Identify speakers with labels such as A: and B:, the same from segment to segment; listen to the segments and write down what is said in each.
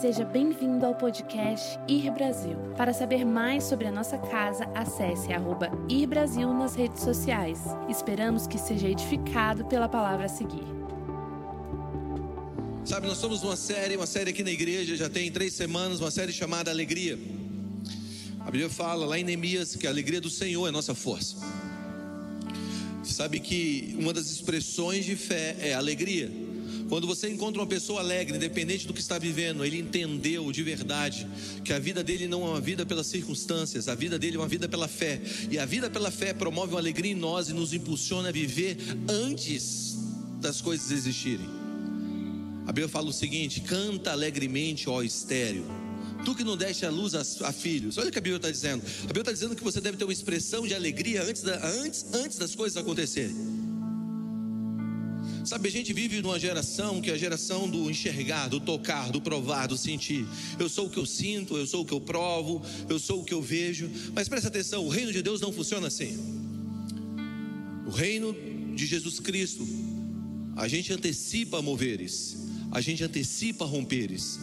A: Seja bem-vindo ao podcast Ir Brasil. Para saber mais sobre a nossa casa, acesse arroba Ir Brasil nas redes sociais. Esperamos que seja edificado pela palavra a seguir.
B: Sabe, nós somos uma série, uma série aqui na igreja, já tem três semanas, uma série chamada Alegria. A Bíblia fala lá em Neemias que a alegria do Senhor é nossa força. Sabe que uma das expressões de fé é alegria. Quando você encontra uma pessoa alegre, independente do que está vivendo, ele entendeu de verdade que a vida dele não é uma vida pelas circunstâncias, a vida dele é uma vida pela fé. E a vida pela fé promove uma alegria em nós e nos impulsiona a viver antes das coisas existirem. A Bíblia fala o seguinte: canta alegremente, ó estéreo. Tu que não deste a luz a, a filhos. Olha o que a Bíblia está dizendo. A Bíblia está dizendo que você deve ter uma expressão de alegria antes, da, antes, antes das coisas acontecerem. Sabe, a gente vive numa geração que é a geração do enxergar, do tocar, do provar, do sentir. Eu sou o que eu sinto, eu sou o que eu provo, eu sou o que eu vejo. Mas presta atenção, o reino de Deus não funciona assim. O reino de Jesus Cristo, a gente antecipa moveres, a gente antecipa romperes,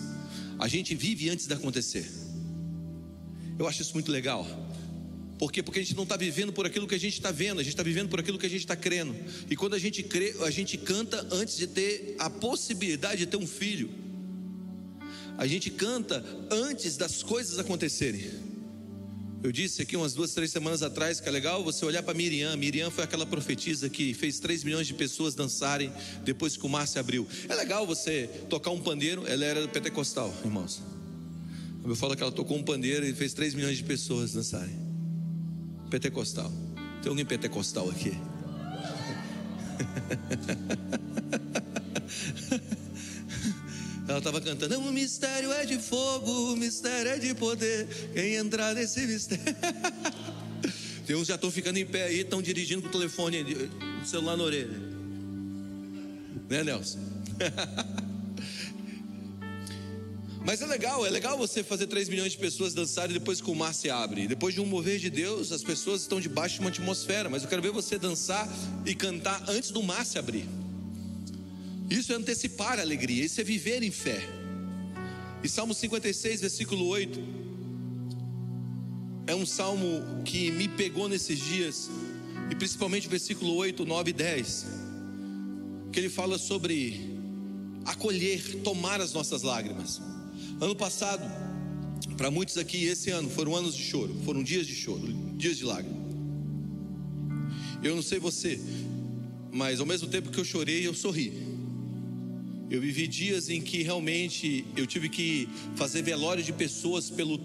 B: a gente vive antes de acontecer. Eu acho isso muito legal. Por quê? Porque a gente não está vivendo por aquilo que a gente está vendo, a gente está vivendo por aquilo que a gente está crendo. E quando a gente crê, a gente canta antes de ter a possibilidade de ter um filho. A gente canta antes das coisas acontecerem. Eu disse aqui umas duas, três semanas atrás que é legal você olhar para Miriam. Miriam foi aquela profetisa que fez 3 milhões de pessoas dançarem depois que o mar se abriu. É legal você tocar um pandeiro, ela era pentecostal, irmãos. Eu falo que ela tocou um pandeiro e fez 3 milhões de pessoas dançarem pentecostal. Tem alguém pentecostal aqui? Ela estava cantando: O mistério é de fogo, o mistério é de poder. Quem entrar nesse mistério. Tem uns já estão ficando em pé aí, estão dirigindo com o telefone, o celular na orelha. Né, Nelson? Mas é legal, é legal você fazer 3 milhões de pessoas dançarem depois que o mar se abre. Depois de um mover de Deus, as pessoas estão debaixo de uma atmosfera. Mas eu quero ver você dançar e cantar antes do mar se abrir. Isso é antecipar a alegria, isso é viver em fé. E Salmo 56, versículo 8, é um salmo que me pegou nesses dias, e principalmente versículo 8, 9 e 10, que ele fala sobre acolher, tomar as nossas lágrimas. Ano passado, para muitos aqui, esse ano foram anos de choro, foram dias de choro, dias de lágrimas. Eu não sei você, mas ao mesmo tempo que eu chorei, eu sorri. Eu vivi dias em que realmente eu tive que fazer velório de pessoas pelo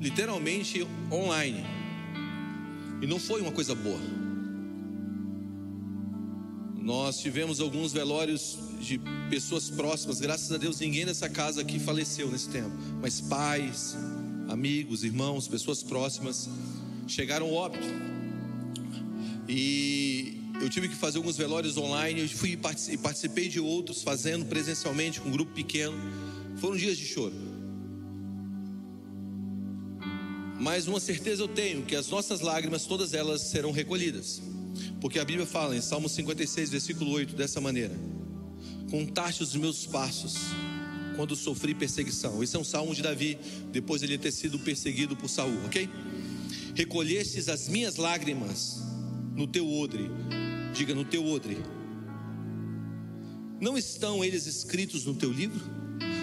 B: literalmente online. E não foi uma coisa boa. Nós tivemos alguns velórios de pessoas próximas, graças a Deus, ninguém nessa casa aqui faleceu nesse tempo, mas pais, amigos, irmãos, pessoas próximas chegaram ao óbito. E eu tive que fazer alguns velórios online, eu fui e participei de outros fazendo presencialmente com um grupo pequeno. Foram dias de choro. Mas uma certeza eu tenho que as nossas lágrimas todas elas serão recolhidas. Porque a Bíblia fala em Salmo 56, versículo 8, dessa maneira: Contaste os meus passos quando sofri perseguição. Esse é um salmo de Davi, depois de ele ter sido perseguido por Saul, ok? Recolhestes as minhas lágrimas no teu odre, diga no teu odre. Não estão eles escritos no teu livro?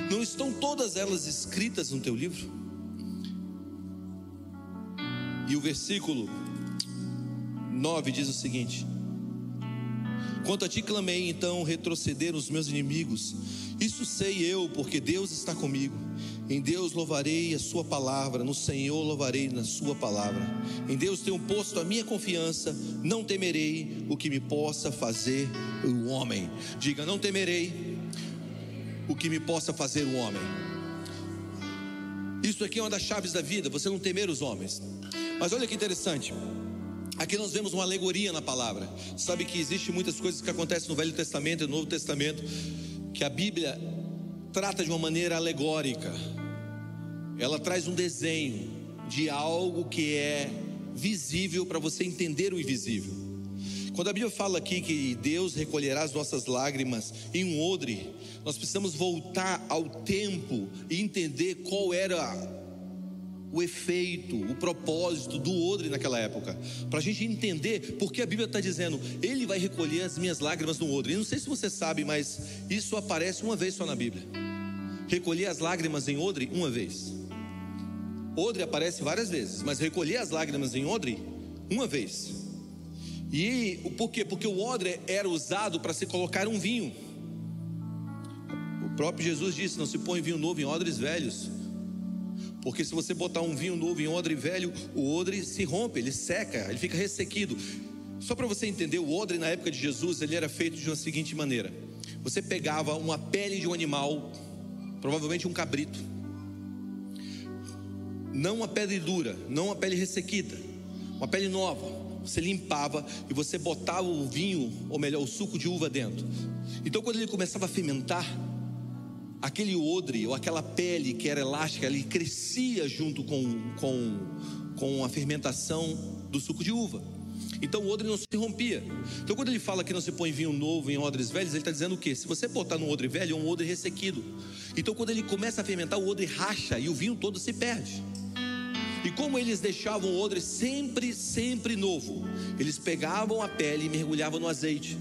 B: Não estão todas elas escritas no teu livro? E o versículo 9 diz o seguinte: Quanto a ti clamei, então retrocederam os meus inimigos. Isso sei eu, porque Deus está comigo. Em Deus louvarei a sua palavra, no Senhor louvarei na sua palavra. Em Deus tenho posto a minha confiança, não temerei o que me possa fazer o homem. Diga, não temerei o que me possa fazer o homem. Isso aqui é uma das chaves da vida, você não temer os homens. Mas olha que interessante. Aqui nós vemos uma alegoria na palavra. Sabe que existe muitas coisas que acontecem no Velho Testamento e no Novo Testamento que a Bíblia trata de uma maneira alegórica. Ela traz um desenho de algo que é visível para você entender o invisível. Quando a Bíblia fala aqui que Deus recolherá as nossas lágrimas em um odre, nós precisamos voltar ao tempo e entender qual era o efeito, o propósito do odre naquela época, para a gente entender porque a Bíblia está dizendo, Ele vai recolher as minhas lágrimas no odre. Eu não sei se você sabe, mas isso aparece uma vez só na Bíblia. Recolher as lágrimas em odre, uma vez. Odre aparece várias vezes, mas recolher as lágrimas em odre, uma vez. E por quê? Porque o odre era usado para se colocar um vinho. O próprio Jesus disse: Não se põe vinho novo em odres velhos. Porque se você botar um vinho novo em odre velho, o odre se rompe, ele seca, ele fica ressequido. Só para você entender, o odre na época de Jesus, ele era feito de uma seguinte maneira: você pegava uma pele de um animal, provavelmente um cabrito, não uma pele dura, não uma pele ressequida, uma pele nova. Você limpava e você botava o vinho, ou melhor, o suco de uva dentro. Então, quando ele começava a fermentar, aquele odre ou aquela pele que era elástica, ele crescia junto com, com, com a fermentação do suco de uva. Então o odre não se rompia. Então quando ele fala que não se põe vinho novo em odres velhos, ele está dizendo o quê? Se você botar no odre velho, é um odre ressequido. Então quando ele começa a fermentar, o odre racha e o vinho todo se perde. E como eles deixavam o odre sempre, sempre novo, eles pegavam a pele e mergulhavam no azeite.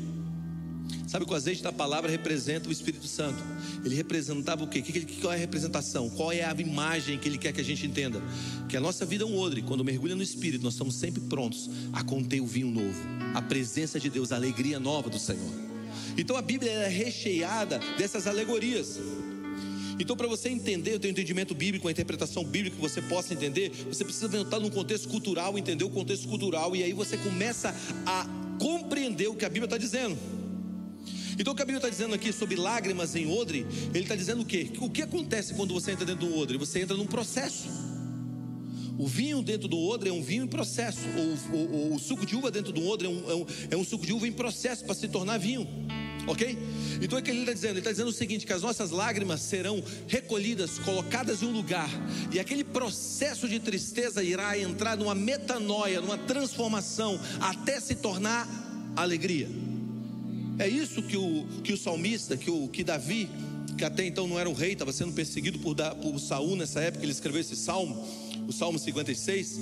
B: Sabe que o azeite da palavra representa o Espírito Santo. Ele representava o quê? Qual é a representação? Qual é a imagem que ele quer que a gente entenda? Que a nossa vida é um odre. Quando mergulha no Espírito, nós estamos sempre prontos a conter o vinho novo, a presença de Deus, a alegria nova do Senhor. Então a Bíblia é recheada dessas alegorias. Então, para você entender o teu entendimento bíblico, a interpretação bíblica que você possa entender, você precisa voltar num contexto cultural, entender o contexto cultural, e aí você começa a compreender o que a Bíblia está dizendo. Então o que a Bíblia está dizendo aqui sobre lágrimas em odre, ele está dizendo o quê? O que acontece quando você entra dentro do odre? Você entra num processo. O vinho dentro do odre é um vinho em processo. O, o, o suco de uva dentro do odre é um, é um, é um suco de uva em processo para se tornar vinho. Ok? Então é que ele está dizendo? Ele está dizendo o seguinte: que as nossas lágrimas serão recolhidas, colocadas em um lugar, e aquele processo de tristeza irá entrar numa metanoia, numa transformação, até se tornar alegria. É isso que o, que o salmista, que, o, que Davi, que até então não era um rei, estava sendo perseguido por, por Saul nessa época, ele escreveu esse salmo, o Salmo 56.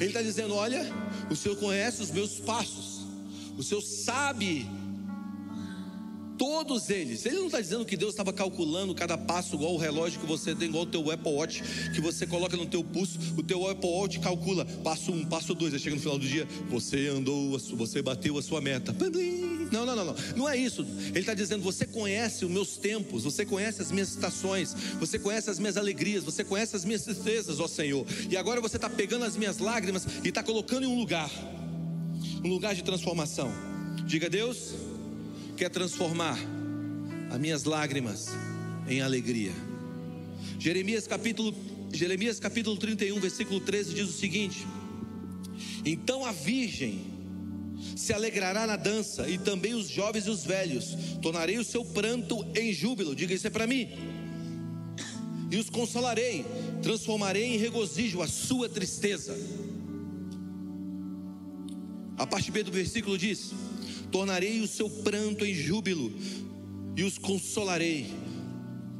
B: Ele está dizendo: Olha, o Senhor conhece os meus passos, o Senhor sabe Todos eles. Ele não está dizendo que Deus estava calculando cada passo igual o relógio que você tem, igual o teu Apple Watch, que você coloca no teu pulso, o teu Apple Watch calcula passo um, passo dois, aí chega no final do dia, você andou, você bateu a sua meta. Não, não, não, não. Não é isso. Ele está dizendo, você conhece os meus tempos, você conhece as minhas estações, você conhece as minhas alegrias, você conhece as minhas tristezas, ó Senhor. E agora você está pegando as minhas lágrimas e está colocando em um lugar, um lugar de transformação. Diga Deus quer transformar as minhas lágrimas em alegria. Jeremias capítulo, Jeremias capítulo 31, versículo 13 diz o seguinte: Então a virgem se alegrará na dança, e também os jovens e os velhos, tornarei o seu pranto em júbilo, diga isso é para mim, e os consolarei, transformarei em regozijo a sua tristeza. A parte B do versículo diz: tornarei o seu pranto em júbilo e os consolarei.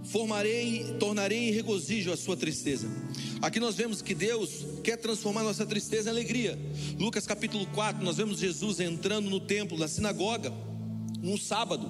B: Formarei, tornarei em regozijo a sua tristeza. Aqui nós vemos que Deus quer transformar nossa tristeza em alegria. Lucas capítulo 4, nós vemos Jesus entrando no templo, na sinagoga, num sábado.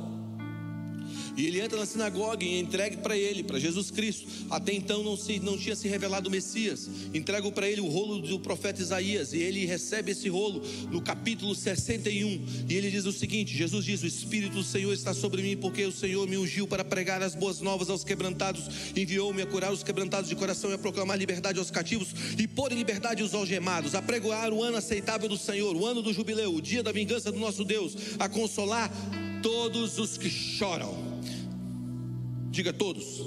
B: E ele entra na sinagoga e é entregue para ele, para Jesus Cristo. Até então não, se, não tinha se revelado o Messias. Entrego para ele o rolo do profeta Isaías. E ele recebe esse rolo no capítulo 61. E ele diz o seguinte: Jesus diz: O Espírito do Senhor está sobre mim, porque o Senhor me ungiu para pregar as boas novas aos quebrantados. Enviou-me a curar os quebrantados de coração e a proclamar liberdade aos cativos e pôr em liberdade os algemados. A pregoar o ano aceitável do Senhor, o ano do jubileu, o dia da vingança do nosso Deus. A consolar todos os que choram Diga todos.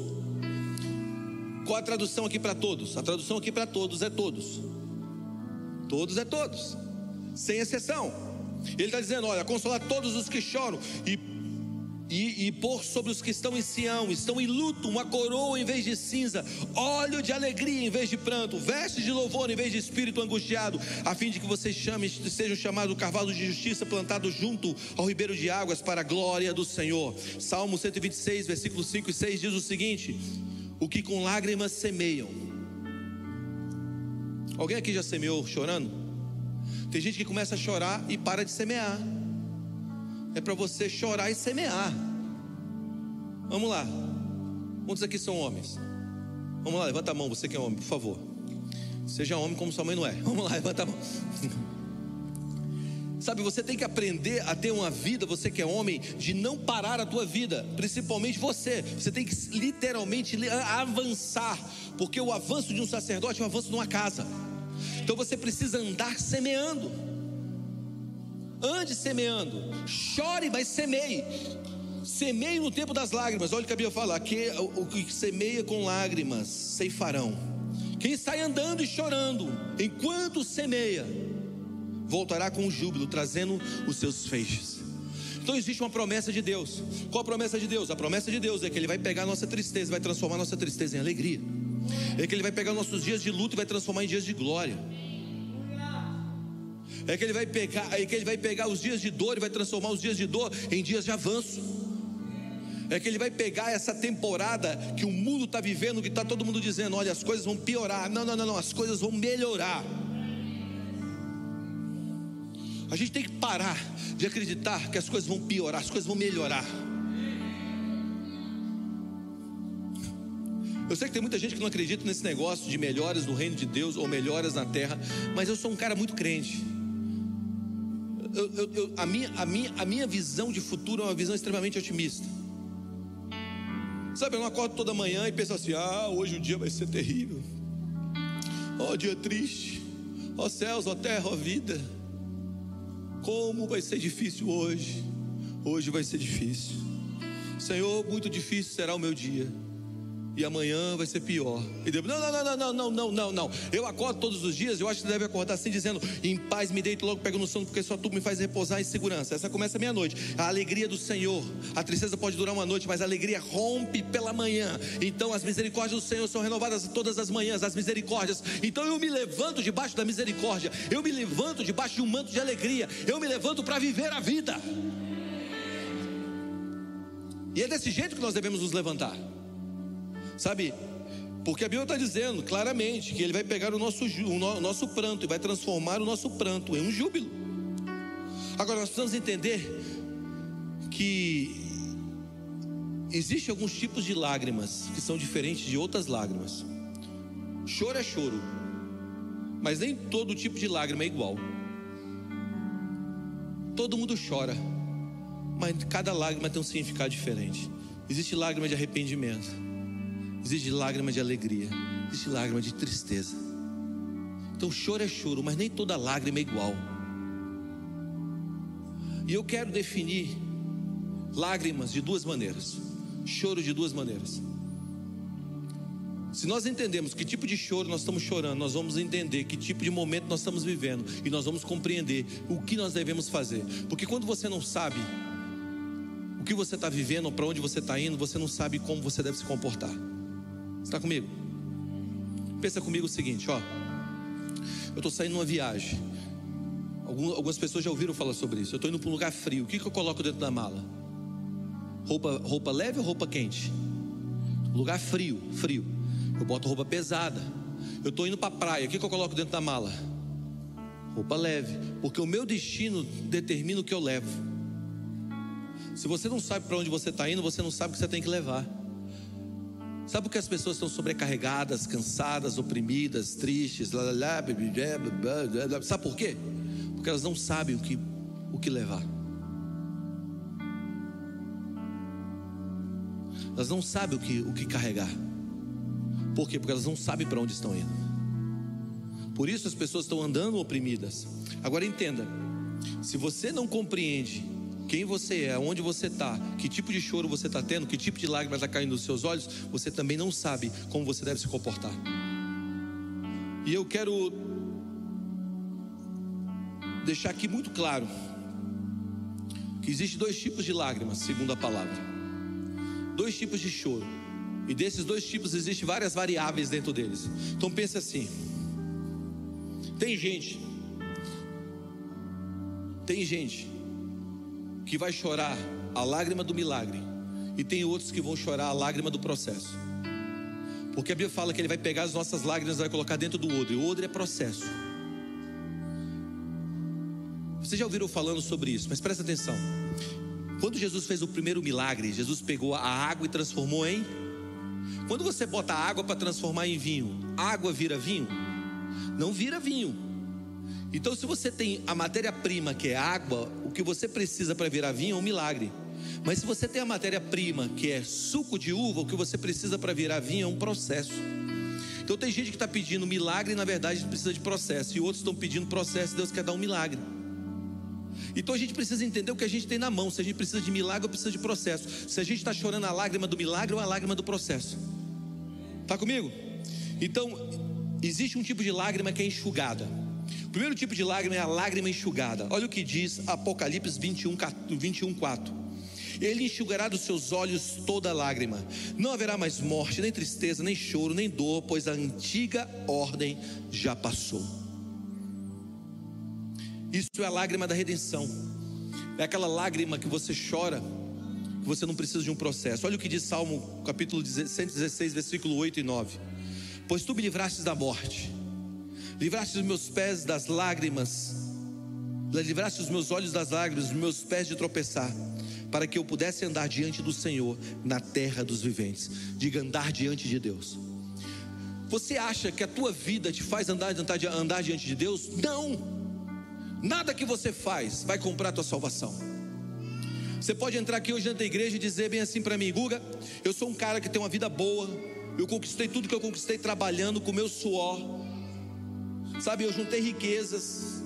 B: Qual a tradução aqui para todos? A tradução aqui para todos é todos. Todos é todos, sem exceção. Ele está dizendo: olha, consolar todos os que choram e, e, e pôr sobre os que estão em Sião, estão em luto, uma coroa em vez de cinza, óleo de alegria em vez de pranto, vestes de louvor em vez de espírito angustiado, a fim de que vocês sejam chamados carvalho de justiça plantado junto ao ribeiro de águas para a glória do Senhor. Salmo 126, versículos 5 e 6 diz o seguinte: O que com lágrimas semeiam. Alguém aqui já semeou chorando? Tem gente que começa a chorar e para de semear é para você chorar e semear. Vamos lá. Quantos aqui são homens? Vamos lá, levanta a mão, você que é homem, por favor. Seja homem como sua mãe não é. Vamos lá, levanta a mão. Sabe, você tem que aprender a ter uma vida, você que é homem, de não parar a tua vida, principalmente você. Você tem que literalmente avançar, porque o avanço de um sacerdote é um avanço de uma casa. Então você precisa andar semeando. Ande semeando, chore, mas semeie. Semeie no tempo das lágrimas. Olha o que a Bíblia fala: que o que semeia com lágrimas ceifarão. Quem sai andando e chorando, enquanto semeia, voltará com júbilo, trazendo os seus feixes. Então existe uma promessa de Deus. Qual a promessa de Deus? A promessa de Deus é que Ele vai pegar a nossa tristeza, vai transformar a nossa tristeza em alegria. É que Ele vai pegar nossos dias de luto e vai transformar em dias de glória. É que ele vai pegar, é que ele vai pegar os dias de dor e vai transformar os dias de dor em dias de avanço. É que ele vai pegar essa temporada que o mundo está vivendo, que está todo mundo dizendo: olha, as coisas vão piorar. Não, não, não, não, as coisas vão melhorar. A gente tem que parar de acreditar que as coisas vão piorar, as coisas vão melhorar. Eu sei que tem muita gente que não acredita nesse negócio de melhoras no reino de Deus ou melhoras na terra, mas eu sou um cara muito crente eu, eu, eu, a, minha, a, minha, a minha visão de futuro é uma visão extremamente otimista. Sabe, eu não acordo toda manhã e penso assim: ah, hoje o dia vai ser terrível. Ó oh, dia triste. Ó oh, céus, ó oh, terra, ó vida. Como vai ser difícil hoje. Hoje vai ser difícil. Senhor, muito difícil será o meu dia e amanhã vai ser pior. E Deus, não, não, não, não, não, não, não, não. Eu acordo todos os dias, eu acho que deve acordar assim, dizendo: em paz me deito, logo pego no sono, porque só tu me faz repousar em segurança. Essa começa meia-noite. A alegria do Senhor, a tristeza pode durar uma noite, mas a alegria rompe pela manhã. Então as misericórdias do Senhor são renovadas todas as manhãs, as misericórdias. Então eu me levanto debaixo da misericórdia, eu me levanto debaixo de um manto de alegria, eu me levanto para viver a vida. E é desse jeito que nós devemos nos levantar. Sabe? Porque a Bíblia está dizendo claramente que Ele vai pegar o nosso, o nosso pranto e vai transformar o nosso pranto em um júbilo. Agora nós precisamos entender que existem alguns tipos de lágrimas que são diferentes de outras lágrimas. Choro é choro, mas nem todo tipo de lágrima é igual. Todo mundo chora, mas cada lágrima tem um significado diferente. Existe lágrima de arrependimento Existe lágrima de alegria, existe lágrima de tristeza. Então choro é choro, mas nem toda lágrima é igual. E eu quero definir lágrimas de duas maneiras, choro de duas maneiras. Se nós entendemos que tipo de choro nós estamos chorando, nós vamos entender que tipo de momento nós estamos vivendo e nós vamos compreender o que nós devemos fazer. Porque quando você não sabe o que você está vivendo para onde você está indo, você não sabe como você deve se comportar. Está comigo? Pensa comigo o seguinte, ó. Eu estou saindo numa viagem. Algumas pessoas já ouviram falar sobre isso. Eu estou indo para um lugar frio. O que, que eu coloco dentro da mala? Roupa, roupa leve ou roupa quente? Lugar frio, frio. Eu boto roupa pesada. Eu estou indo para a praia. O que, que eu coloco dentro da mala? Roupa leve. Porque o meu destino determina o que eu levo. Se você não sabe para onde você está indo, você não sabe o que você tem que levar. Sabe por que as pessoas estão sobrecarregadas, cansadas, oprimidas, tristes? Lá, lá, lá, Sabe por quê? Porque elas não sabem o que, o que levar. Elas não sabem o que, o que carregar. Por quê? Porque elas não sabem para onde estão indo. Por isso as pessoas estão andando oprimidas. Agora entenda: se você não compreende quem você é, onde você está, que tipo de choro você está tendo, que tipo de lágrimas está caindo dos seus olhos, você também não sabe como você deve se comportar. E eu quero deixar aqui muito claro que existe dois tipos de lágrimas, segundo a palavra. Dois tipos de choro. E desses dois tipos existem várias variáveis dentro deles. Então pense assim: tem gente, tem gente que vai chorar a lágrima do milagre, e tem outros que vão chorar a lágrima do processo. Porque a Bíblia fala que ele vai pegar as nossas lágrimas e vai colocar dentro do odre. O odre é processo. Vocês já ouviram falando sobre isso, mas presta atenção. Quando Jesus fez o primeiro milagre, Jesus pegou a água e transformou em. Quando você bota água para transformar em vinho, água vira vinho? Não vira vinho. Então, se você tem a matéria-prima que é água, o que você precisa para virar vinho é um milagre. Mas se você tem a matéria-prima que é suco de uva, o que você precisa para virar vinho é um processo. Então tem gente que está pedindo milagre e na verdade precisa de processo, e outros estão pedindo processo e Deus quer dar um milagre. Então a gente precisa entender o que a gente tem na mão. Se a gente precisa de milagre ou precisa de processo. Se a gente está chorando a lágrima do milagre ou a lágrima do processo. Está comigo? Então, existe um tipo de lágrima que é enxugada. O primeiro tipo de lágrima é a lágrima enxugada. Olha o que diz Apocalipse 21, 21 4. Ele enxugará dos seus olhos toda lágrima. Não haverá mais morte, nem tristeza, nem choro, nem dor, pois a antiga ordem já passou. Isso é a lágrima da redenção. É aquela lágrima que você chora, que você não precisa de um processo. Olha o que diz Salmo capítulo 116, versículo 8 e 9. Pois tu me livrastes da morte, livraste os meus pés das lágrimas, livraste os meus olhos das lágrimas, os meus pés de tropeçar, para que eu pudesse andar diante do Senhor na terra dos viventes. Diga andar diante de Deus. Você acha que a tua vida te faz andar, andar, andar diante de Deus? Não. Nada que você faz vai comprar a tua salvação. Você pode entrar aqui hoje dentro da igreja e dizer bem assim para mim, Guga, eu sou um cara que tem uma vida boa, eu conquistei tudo que eu conquistei trabalhando com meu suor. Sabe, eu juntei riquezas,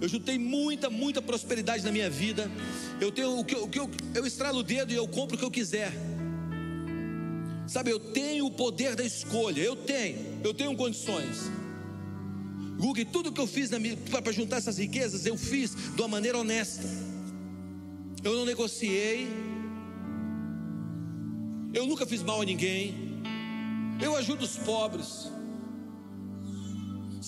B: eu juntei muita, muita prosperidade na minha vida. Eu tenho o que, o que eu, eu estralo o dedo e eu compro o que eu quiser. Sabe, eu tenho o poder da escolha, eu tenho, eu tenho condições. Google, tudo que eu fiz para juntar essas riquezas, eu fiz de uma maneira honesta. Eu não negociei. Eu nunca fiz mal a ninguém. Eu ajudo os pobres.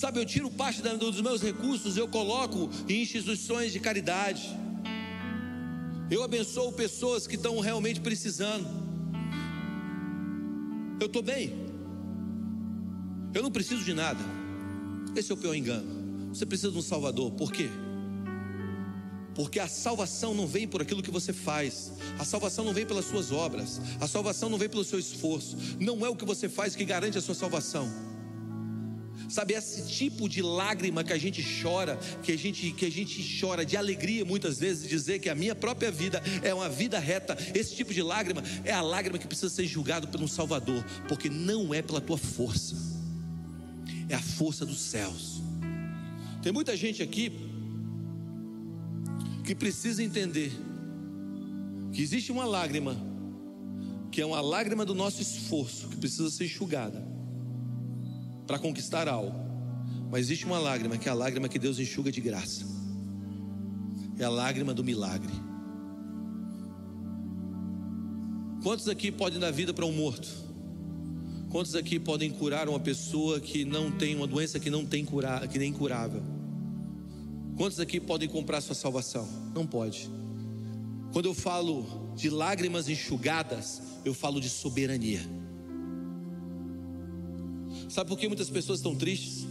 B: Sabe, eu tiro parte dos meus recursos, eu coloco em instituições de caridade. Eu abençoo pessoas que estão realmente precisando. Eu estou bem. Eu não preciso de nada. Esse é o pior engano. Você precisa de um Salvador. Por quê? Porque a salvação não vem por aquilo que você faz, a salvação não vem pelas suas obras, a salvação não vem pelo seu esforço, não é o que você faz que garante a sua salvação. Sabe, esse tipo de lágrima que a gente chora, que a gente, que a gente chora de alegria muitas vezes, dizer que a minha própria vida é uma vida reta, esse tipo de lágrima é a lágrima que precisa ser julgado por um Salvador, porque não é pela tua força é a força dos céus. Tem muita gente aqui que precisa entender que existe uma lágrima, que é uma lágrima do nosso esforço, que precisa ser enxugada para conquistar algo. Mas existe uma lágrima, que é a lágrima que Deus enxuga de graça. É a lágrima do milagre. Quantos aqui podem dar vida para um morto? Quantos aqui podem curar uma pessoa que não tem uma doença que não tem curar, que nem curável? Quantos aqui podem comprar sua salvação? Não pode. Quando eu falo de lágrimas enxugadas, eu falo de soberania. Sabe por que muitas pessoas estão tristes?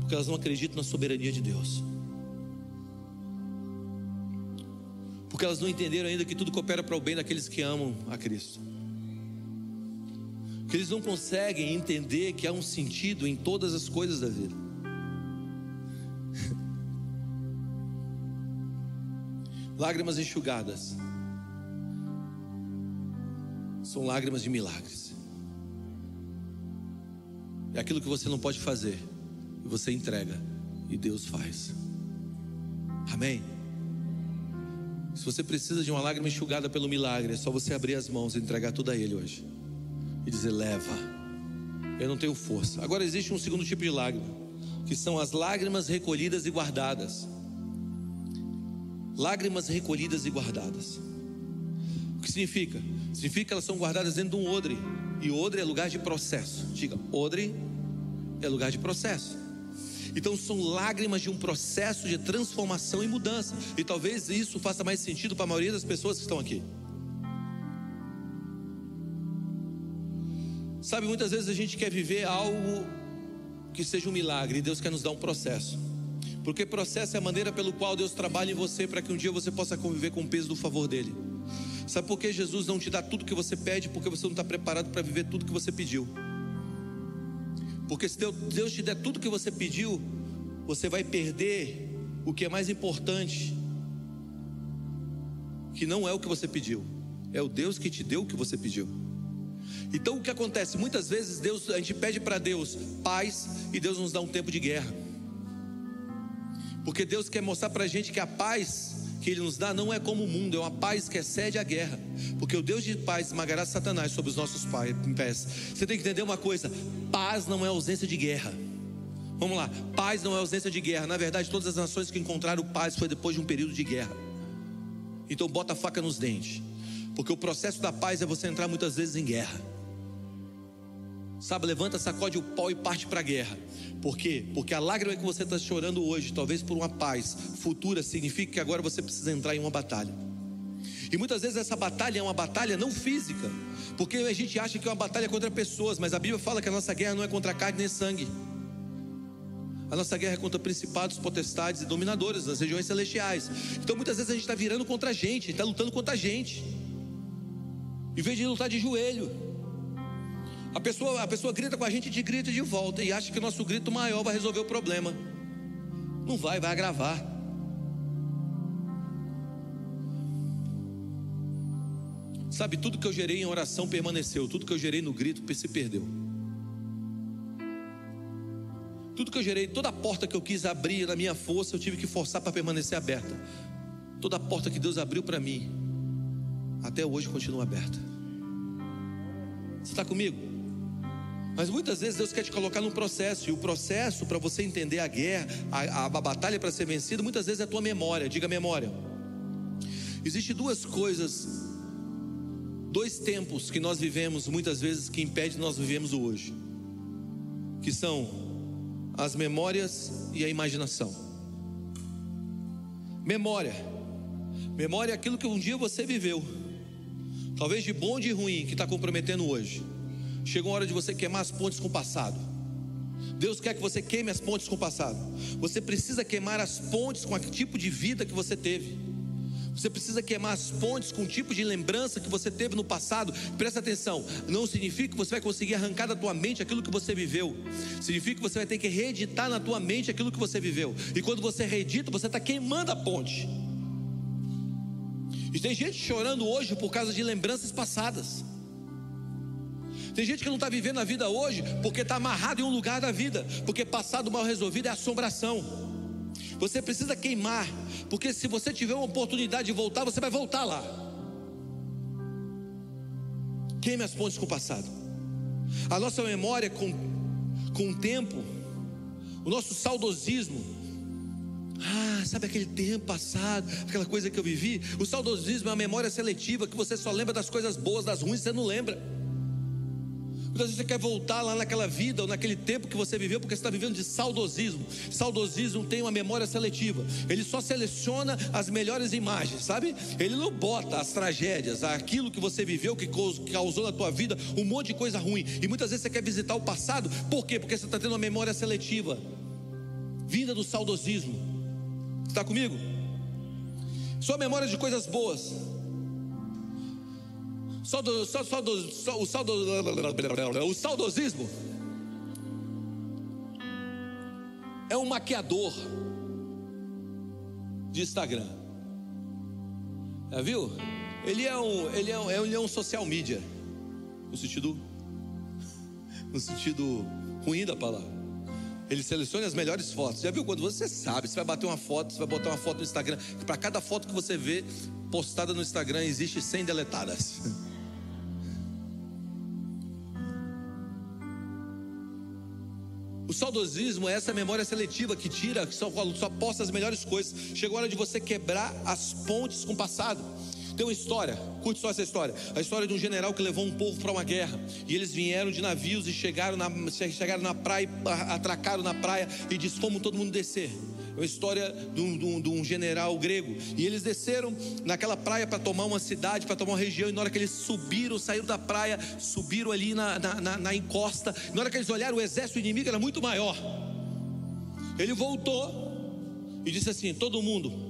B: Porque elas não acreditam na soberania de Deus. Porque elas não entenderam ainda que tudo coopera para o bem daqueles que amam a Cristo que eles não conseguem entender que há um sentido em todas as coisas da vida. Lágrimas enxugadas são lágrimas de milagres. É aquilo que você não pode fazer e você entrega e Deus faz. Amém. Se você precisa de uma lágrima enxugada pelo milagre, é só você abrir as mãos e entregar tudo a Ele hoje e dizer: leva. Eu não tenho força. Agora existe um segundo tipo de lágrima, que são as lágrimas recolhidas e guardadas. lágrimas recolhidas e guardadas. O que significa? Significa que elas são guardadas dentro de um odre. E odre é lugar de processo. Diga, odre é lugar de processo. Então são lágrimas de um processo de transformação e mudança. E talvez isso faça mais sentido para a maioria das pessoas que estão aqui. Sabe, muitas vezes a gente quer viver algo que seja um milagre e Deus quer nos dar um processo. Porque processo é a maneira pelo qual Deus trabalha em você para que um dia você possa conviver com o peso do favor dele. Sabe por que Jesus não te dá tudo que você pede? Porque você não está preparado para viver tudo que você pediu. Porque se Deus te der tudo que você pediu, você vai perder o que é mais importante, que não é o que você pediu, é o Deus que te deu o que você pediu. Então o que acontece? Muitas vezes Deus, a gente pede para Deus paz e Deus nos dá um tempo de guerra. Porque Deus quer mostrar para a gente que a paz que Ele nos dá não é como o mundo, é uma paz que excede a guerra. Porque o Deus de paz esmagará Satanás sobre os nossos pés. Você tem que entender uma coisa: paz não é ausência de guerra. Vamos lá, paz não é ausência de guerra. Na verdade, todas as nações que encontraram paz foi depois de um período de guerra. Então bota a faca nos dentes. Porque o processo da paz é você entrar muitas vezes em guerra. Sabe, levanta, sacode o pau e parte para a guerra. Por quê? Porque a lágrima que você está chorando hoje, talvez por uma paz futura, significa que agora você precisa entrar em uma batalha. E muitas vezes essa batalha é uma batalha não física, porque a gente acha que é uma batalha contra pessoas, mas a Bíblia fala que a nossa guerra não é contra carne nem sangue. A nossa guerra é contra principados, potestades e dominadores nas regiões celestiais. Então muitas vezes a gente está virando contra a gente, está lutando contra a gente, em vez de lutar de joelho. A pessoa, a pessoa grita com a gente e te grita de volta e acha que o nosso grito maior vai resolver o problema. Não vai, vai agravar. Sabe, tudo que eu gerei em oração permaneceu, tudo que eu gerei no grito se perdeu. Tudo que eu gerei, toda porta que eu quis abrir na minha força, eu tive que forçar para permanecer aberta. Toda porta que Deus abriu para mim, até hoje continua aberta. Você está comigo? Mas muitas vezes Deus quer te colocar num processo, e o processo para você entender a guerra, a, a, batalha para ser vencida, muitas vezes é a tua memória. Diga memória. Existem duas coisas, dois tempos que nós vivemos muitas vezes que impedem nós vivemos o hoje, que são as memórias e a imaginação. Memória. Memória é aquilo que um dia você viveu, talvez de bom de ruim, que está comprometendo hoje. Chegou a hora de você queimar as pontes com o passado. Deus quer que você queime as pontes com o passado. Você precisa queimar as pontes com o tipo de vida que você teve. Você precisa queimar as pontes com o tipo de lembrança que você teve no passado. Presta atenção, não significa que você vai conseguir arrancar da tua mente aquilo que você viveu. Significa que você vai ter que reeditar na tua mente aquilo que você viveu. E quando você reedita, você está queimando a ponte. E tem gente chorando hoje por causa de lembranças passadas. Tem gente que não está vivendo a vida hoje porque está amarrado em um lugar da vida, porque passado mal resolvido é assombração. Você precisa queimar, porque se você tiver uma oportunidade de voltar, você vai voltar lá. Queime as pontes com o passado. A nossa memória com, com o tempo, o nosso saudosismo. Ah, sabe aquele tempo passado, aquela coisa que eu vivi? O saudosismo é uma memória seletiva que você só lembra das coisas boas, das ruins você não lembra. Muitas vezes você quer voltar lá naquela vida ou naquele tempo que você viveu, porque você está vivendo de saudosismo. Saudosismo tem uma memória seletiva. Ele só seleciona as melhores imagens, sabe? Ele não bota as tragédias, aquilo que você viveu, que causou na tua vida um monte de coisa ruim. E muitas vezes você quer visitar o passado, por quê? Porque você está tendo uma memória seletiva. Vida do saudosismo. Está comigo? Sua memória de coisas boas Saldo, o, saldo, o saudosismo é um maquiador de Instagram. Já viu? Ele é um, ele é um, ele é um social media, no sentido, no sentido ruim da palavra. Ele seleciona as melhores fotos. Já viu quando você sabe, você vai bater uma foto, você vai botar uma foto no Instagram, para cada foto que você vê postada no Instagram existe 100 deletadas. O saudosismo é essa memória seletiva que tira, que só, só posta as melhores coisas. Chegou a hora de você quebrar as pontes com o passado. Tem uma história, curte só essa história. A história de um general que levou um povo para uma guerra. E eles vieram de navios e chegaram na, chegaram na praia, atracaram na praia e disse: Fomos todo mundo descer. É uma história de um, de, um, de um, general grego. E eles desceram naquela praia para tomar uma cidade, para tomar uma região. E na hora que eles subiram, saíram da praia, subiram ali na, na, na, na encosta. Na hora que eles olharam, o exército inimigo era muito maior. Ele voltou e disse assim: Todo mundo,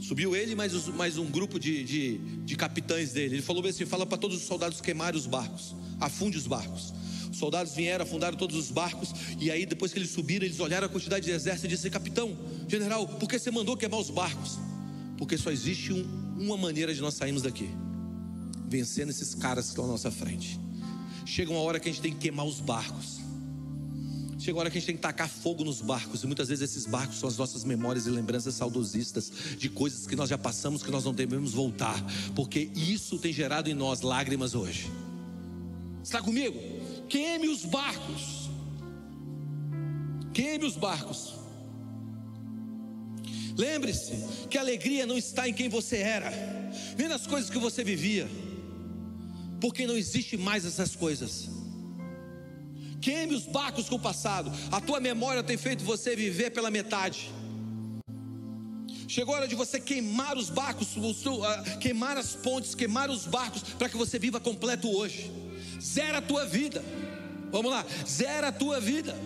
B: Subiu ele mais, mais um grupo de, de, de, capitães dele. Ele falou assim: fala para todos os soldados queimarem os barcos, afunde os barcos. Os soldados vieram, afundaram todos os barcos, e aí depois que eles subiram, eles olharam a quantidade de exército e disseram: Capitão, general, por que você mandou queimar os barcos? Porque só existe um, uma maneira de nós sairmos daqui: vencendo esses caras que estão à nossa frente. Chega uma hora que a gente tem que queimar os barcos. Chega a hora que a gente tem que tacar fogo nos barcos, e muitas vezes esses barcos são as nossas memórias e lembranças saudosistas de coisas que nós já passamos que nós não devemos voltar, porque isso tem gerado em nós lágrimas hoje. Está comigo? Queime os barcos. Queime os barcos. Lembre-se que a alegria não está em quem você era, nem nas coisas que você vivia, porque não existe mais essas coisas. Queime os barcos com o passado. A tua memória tem feito você viver pela metade. Chegou a hora de você queimar os barcos, queimar as pontes, queimar os barcos, para que você viva completo hoje. Zera a tua vida. Vamos lá, zera a tua vida.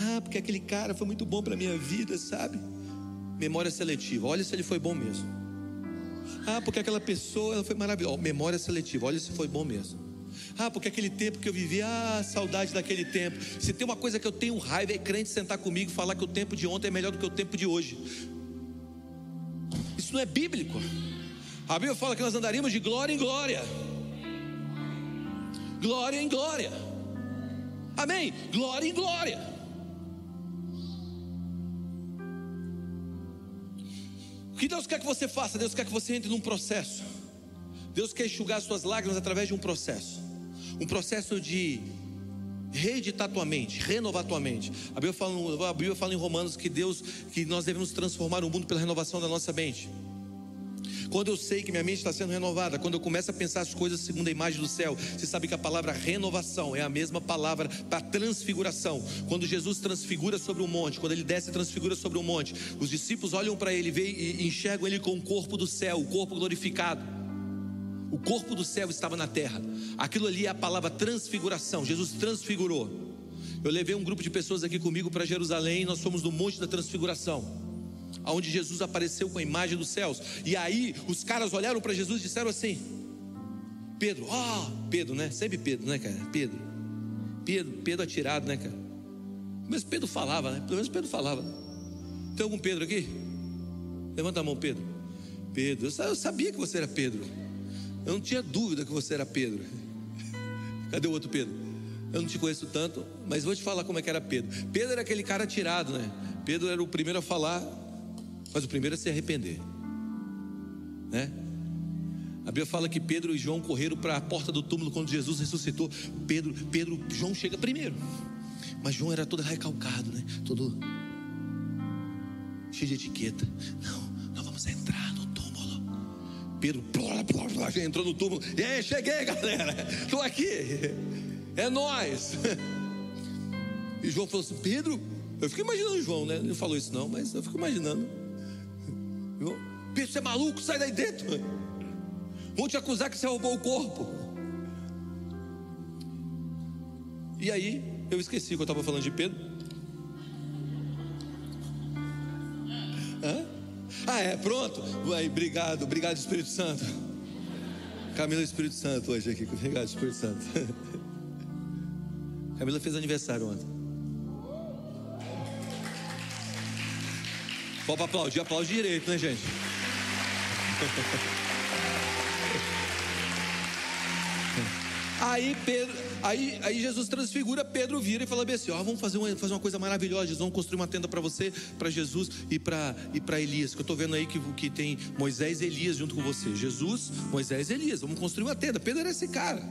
B: Ah, porque aquele cara foi muito bom para minha vida, sabe? Memória seletiva, olha se ele foi bom mesmo. Ah, porque aquela pessoa ela foi maravilhosa. Memória seletiva, olha se foi bom mesmo. Ah, porque aquele tempo que eu vivi, ah, saudade daquele tempo. Se tem uma coisa que eu tenho raiva é crente sentar comigo e falar que o tempo de ontem é melhor do que o tempo de hoje. Isso não é bíblico. A Bíblia fala que nós andaríamos de glória em glória. Glória em glória. Amém? Glória em glória. O que Deus quer que você faça? Deus quer que você entre num processo. Deus quer enxugar suas lágrimas através de um processo um processo de reeditar tua mente, renovar tua mente. A Bíblia, fala, a Bíblia fala em Romanos que Deus, que nós devemos transformar o mundo pela renovação da nossa mente. Quando eu sei que minha mente está sendo renovada, quando eu começo a pensar as coisas segundo a imagem do céu, você sabe que a palavra renovação é a mesma palavra para transfiguração. Quando Jesus transfigura sobre o monte, quando ele desce e transfigura sobre o monte, os discípulos olham para ele e enxergam ele com o corpo do céu, o corpo glorificado. O corpo do céu estava na terra. Aquilo ali é a palavra transfiguração. Jesus transfigurou. Eu levei um grupo de pessoas aqui comigo para Jerusalém. Nós fomos no Monte da Transfiguração, aonde Jesus apareceu com a imagem dos céus. E aí os caras olharam para Jesus e disseram assim: Pedro, ó, oh, Pedro, né? Sempre Pedro, né, cara? Pedro, Pedro, Pedro atirado, né, cara? Mas Pedro falava, né? Pelo menos Pedro falava. Tem algum Pedro aqui? Levanta a mão, Pedro. Pedro, eu sabia que você era Pedro. Eu não tinha dúvida que você era Pedro. Cadê o outro Pedro? Eu não te conheço tanto, mas vou te falar como é que era Pedro. Pedro era aquele cara tirado, né? Pedro era o primeiro a falar, mas o primeiro a se arrepender, né? A Bíblia fala que Pedro e João correram para a porta do túmulo quando Jesus ressuscitou. Pedro, Pedro, João chega primeiro. Mas João era todo recalcado, né? Todo cheio de etiqueta. Não, nós vamos entrar no Pedro blá, blá, blá, entrou no túmulo. E aí, cheguei, galera. Estou aqui. É nós. E João falou assim: Pedro, eu fico imaginando João, né? Ele não falou isso não, mas eu fico imaginando. Você é maluco? Sai daí dentro. Vão te acusar que você roubou o corpo. E aí, eu esqueci que eu estava falando de Pedro. Hã? Ah, é, pronto. Aí, obrigado, obrigado, Espírito Santo. Camila Espírito Santo hoje aqui. Obrigado, Espírito Santo. Camila fez aniversário ontem. Pode aplaudir, aplaude direito, né, gente? Aí Pedro, aí, aí Jesus transfigura, Pedro vira e fala bem assim: ó, vamos fazer uma, fazer uma coisa maravilhosa, vamos construir uma tenda para você, para Jesus e para e Elias. Que eu estou vendo aí que, que tem Moisés e Elias junto com você. Jesus, Moisés e Elias, vamos construir uma tenda. Pedro era esse cara.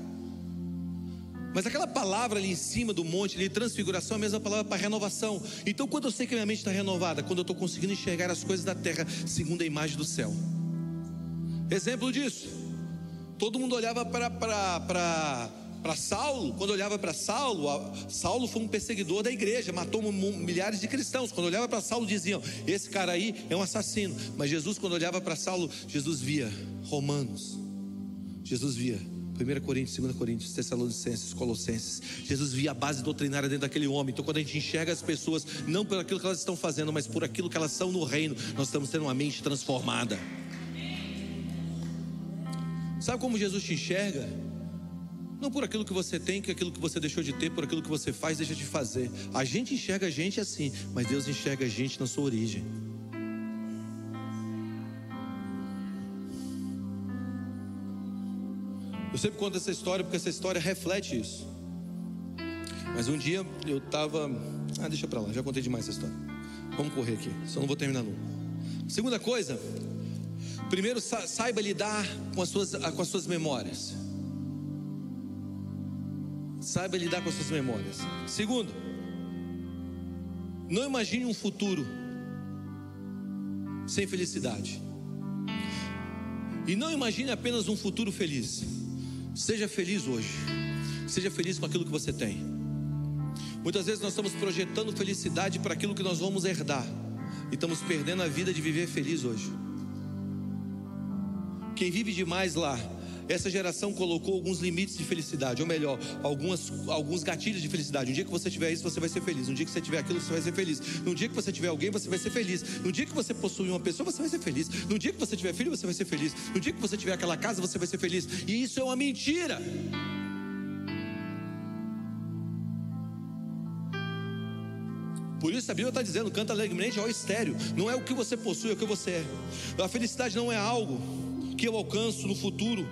B: Mas aquela palavra ali em cima do monte, ali, transfiguração, é a mesma palavra para renovação. Então, quando eu sei que minha mente está renovada, quando eu estou conseguindo enxergar as coisas da terra segundo a imagem do céu. Exemplo disso, todo mundo olhava para Saulo, quando olhava para Saulo, Saulo foi um perseguidor da igreja, matou milhares de cristãos. Quando olhava para Saulo, diziam: Esse cara aí é um assassino. Mas Jesus, quando olhava para Saulo, Jesus via Romanos, Jesus via 1 Coríntios, 2 Coríntios, Tessalonicenses, Colossenses. Jesus via a base doutrinária dentro daquele homem. Então, quando a gente enxerga as pessoas, não por aquilo que elas estão fazendo, mas por aquilo que elas são no reino, nós estamos tendo uma mente transformada. Sabe como Jesus te enxerga? Não por aquilo que você tem, que aquilo que você deixou de ter, por aquilo que você faz, deixa de fazer. A gente enxerga a gente assim, mas Deus enxerga a gente na sua origem. Eu sempre conto essa história porque essa história reflete isso. Mas um dia eu estava. Ah, deixa pra lá, já contei demais essa história. Vamos correr aqui, só não vou terminar nunca. Segunda coisa, primeiro saiba lidar com as suas, com as suas memórias. Saiba lidar com as suas memórias. Segundo, não imagine um futuro sem felicidade. E não imagine apenas um futuro feliz. Seja feliz hoje. Seja feliz com aquilo que você tem. Muitas vezes nós estamos projetando felicidade para aquilo que nós vamos herdar. E estamos perdendo a vida de viver feliz hoje. Quem vive demais lá essa geração colocou alguns limites de felicidade, ou melhor, algumas, alguns gatilhos de felicidade. Um dia que você tiver isso, você vai ser feliz. Um dia que você tiver aquilo, você vai ser feliz. No dia que você tiver alguém, você vai ser feliz. No dia que você possui uma pessoa, você vai ser feliz. No dia que você tiver filho, você vai ser feliz. No dia que você tiver aquela casa, você vai ser feliz. E isso é uma mentira. Por isso a Bíblia está dizendo: canta alegremente ao estéreo. Não é o que você possui, é o que você é. A felicidade não é algo que eu alcanço no futuro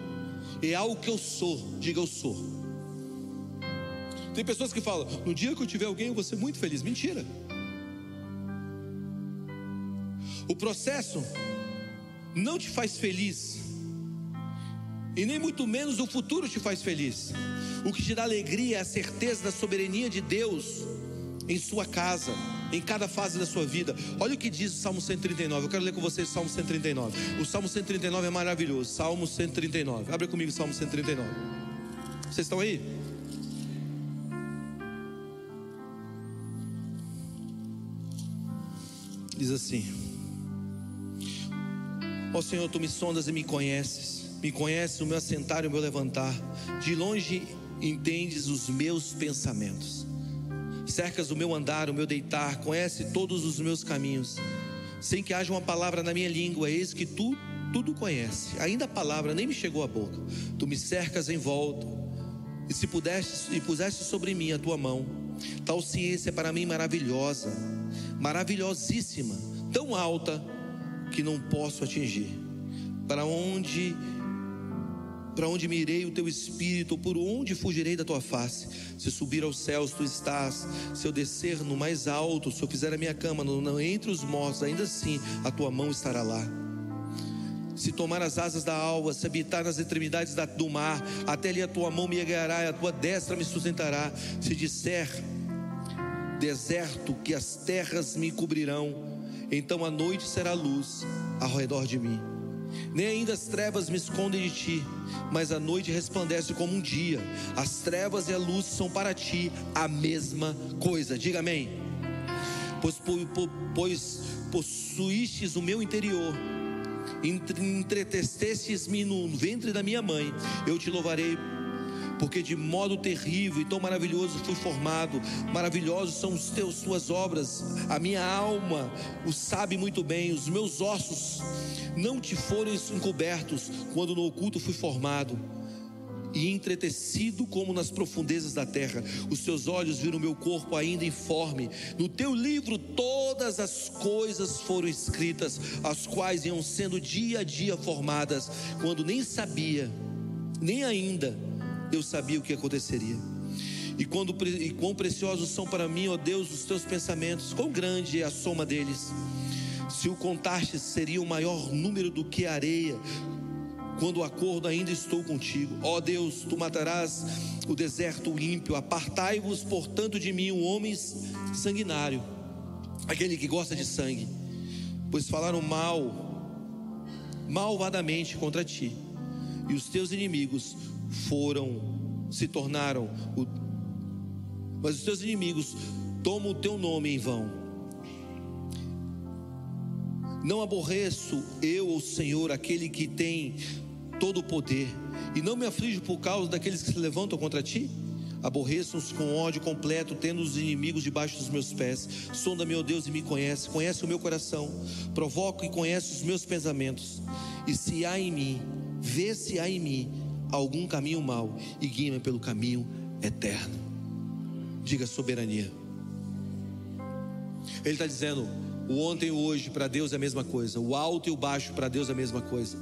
B: é algo que eu sou. Diga eu sou. Tem pessoas que falam: no dia que eu tiver alguém, eu vou ser muito feliz. Mentira. O processo não te faz feliz, e nem muito menos o futuro te faz feliz. O que te dá alegria é a certeza da soberania de Deus em sua casa, em cada fase da sua vida. Olha o que diz o Salmo 139. Eu quero ler com vocês o Salmo 139. O Salmo 139 é maravilhoso. Salmo 139. Abre comigo o Salmo 139. Vocês estão aí? Diz assim: Ó oh Senhor, tu me sondas e me conheces. Me conheces o meu assentar e o meu levantar. De longe entendes os meus pensamentos cercas o meu andar, o meu deitar, conhece todos os meus caminhos, sem que haja uma palavra na minha língua, eis que tu tudo conhece, ainda a palavra nem me chegou à boca, tu me cercas em volta, e se pudeste e puseste sobre mim a tua mão, tal ciência é para mim maravilhosa, maravilhosíssima, tão alta que não posso atingir, para onde para onde me irei o teu espírito, por onde fugirei da tua face? Se subir aos céus, tu estás. Se eu descer no mais alto, se eu fizer a minha cama no, entre os mortos, ainda assim a tua mão estará lá. Se tomar as asas da alva, se habitar nas extremidades da, do mar, até ali a tua mão me guiará, e a tua destra me sustentará. Se disser deserto, que as terras me cobrirão, então a noite será luz ao redor de mim nem ainda as trevas me escondem de ti, mas a noite resplandece como um dia. As trevas e a luz são para ti a mesma coisa. Diga amém. Pois, pois possuístes o meu interior, entretestestes-me no ventre da minha mãe, eu te louvarei porque de modo terrível e tão maravilhoso fui formado, maravilhosos são os teus suas obras, a minha alma o sabe muito bem, os meus ossos não te foram encobertos quando no oculto fui formado e entretecido como nas profundezas da terra. Os teus olhos viram meu corpo ainda informe. No teu livro todas as coisas foram escritas, as quais iam sendo dia a dia formadas, quando nem sabia, nem ainda eu sabia o que aconteceria. E, quando, e quão preciosos são para mim, ó Deus, os teus pensamentos, quão grande é a soma deles. Se o contaste, seria o maior número do que a areia. quando o acordo ainda estou contigo. Ó Deus, tu matarás o deserto ímpio, apartai-vos, portanto, de mim, o homem sanguinário, aquele que gosta de sangue, pois falaram mal, malvadamente contra ti, e os teus inimigos foram, se tornaram, o, mas os teus inimigos tomam o teu nome em vão não aborreço eu, o Senhor, aquele que tem todo o poder, e não me aflijo por causa daqueles que se levantam contra ti? Aborreço-os com ódio completo, tendo os inimigos debaixo dos meus pés. Sonda, meu Deus, e me conhece, conhece o meu coração, provoca e conhece os meus pensamentos. E se há em mim, vê se há em mim algum caminho mau, e guia-me pelo caminho eterno. Diga soberania. Ele está dizendo: o ontem e o hoje para Deus é a mesma coisa. O alto e o baixo para Deus é a mesma coisa.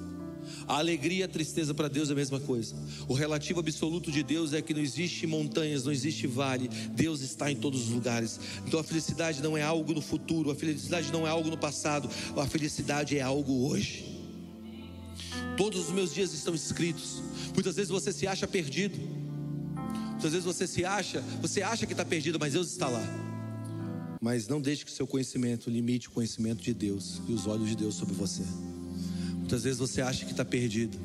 B: A alegria e a tristeza para Deus é a mesma coisa. O relativo absoluto de Deus é que não existe montanhas, não existe vale. Deus está em todos os lugares. Então a felicidade não é algo no futuro, a felicidade não é algo no passado, a felicidade é algo hoje. Todos os meus dias estão escritos. Muitas vezes você se acha perdido. Muitas vezes você se acha, você acha que está perdido, mas Deus está lá. Mas não deixe que o seu conhecimento limite o conhecimento de Deus e os olhos de Deus sobre você. Muitas vezes você acha que está perdido.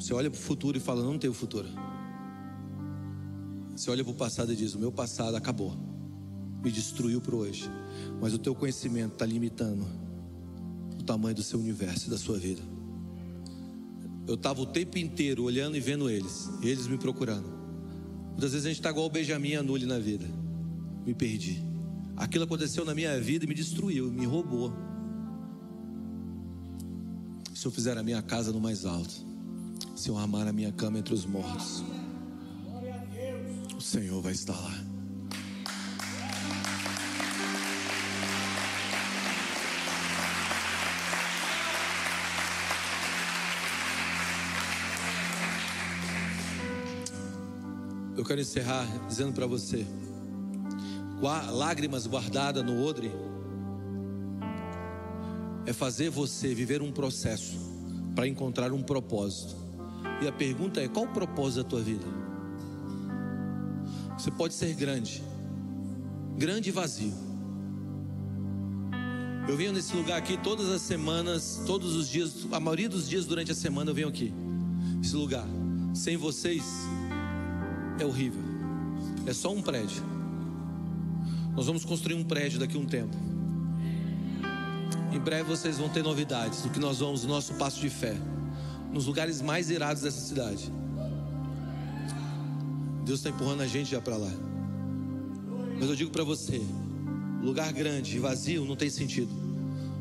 B: Você olha para o futuro e fala: Não tenho futuro. Você olha para o passado e diz: O meu passado acabou, me destruiu para hoje. Mas o teu conhecimento está limitando o tamanho do seu universo e da sua vida. Eu estava o tempo inteiro olhando e vendo eles, eles me procurando. Muitas vezes a gente está igual o Benjamin Anule na vida. Me perdi. Aquilo aconteceu na minha vida e me destruiu, me roubou. Se eu fizer a minha casa no mais alto, se eu armar a minha cama entre os mortos, o Senhor vai estar lá. Quero encerrar dizendo para você lágrimas guardadas no odre, é fazer você viver um processo para encontrar um propósito. E a pergunta é: qual o propósito da tua vida? Você pode ser grande, grande e vazio. Eu venho nesse lugar aqui todas as semanas, todos os dias, a maioria dos dias durante a semana eu venho aqui. Esse lugar, sem vocês, é horrível. É só um prédio. Nós vamos construir um prédio daqui a um tempo. Em breve vocês vão ter novidades do que nós vamos, o nosso passo de fé, nos lugares mais irados dessa cidade. Deus está empurrando a gente já para lá. Mas eu digo para você: lugar grande e vazio não tem sentido.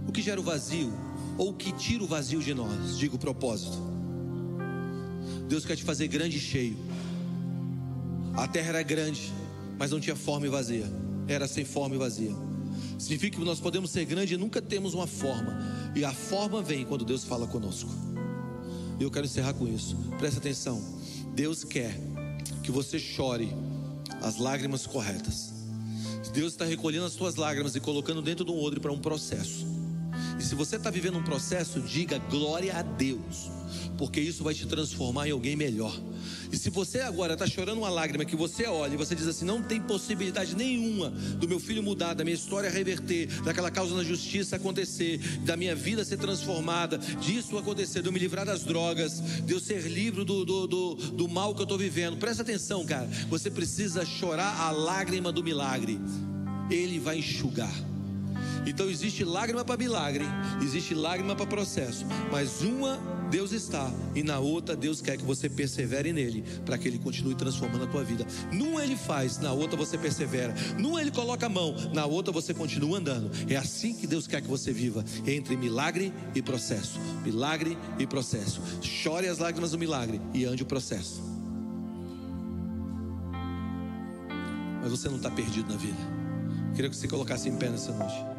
B: O que gera o vazio, ou o que tira o vazio de nós, digo o propósito. Deus quer te fazer grande e cheio. A terra era grande, mas não tinha forma e vazia era sem forma e vazia. Significa que nós podemos ser grandes e nunca temos uma forma. E a forma vem quando Deus fala conosco. E eu quero encerrar com isso. Presta atenção. Deus quer que você chore as lágrimas corretas. Deus está recolhendo as suas lágrimas e colocando dentro de um odre para um processo. E se você está vivendo um processo, diga glória a Deus, porque isso vai te transformar em alguém melhor. E se você agora está chorando uma lágrima que você olha e você diz assim: não tem possibilidade nenhuma do meu filho mudar, da minha história reverter, daquela causa na justiça acontecer, da minha vida ser transformada, disso acontecer, de eu me livrar das drogas, de eu ser livre do, do, do, do mal que eu estou vivendo. Presta atenção, cara. Você precisa chorar a lágrima do milagre. Ele vai enxugar. Então existe lágrima para milagre, existe lágrima para processo, mas uma Deus está e na outra Deus quer que você persevere nele, para que ele continue transformando a tua vida. Numa ele faz, na outra você persevera. Numa ele coloca a mão, na outra você continua andando. É assim que Deus quer que você viva, entre milagre e processo. Milagre e processo. Chore as lágrimas do milagre e ande o processo. Mas você não está perdido na vida. Queria que você colocasse em pé nessa noite.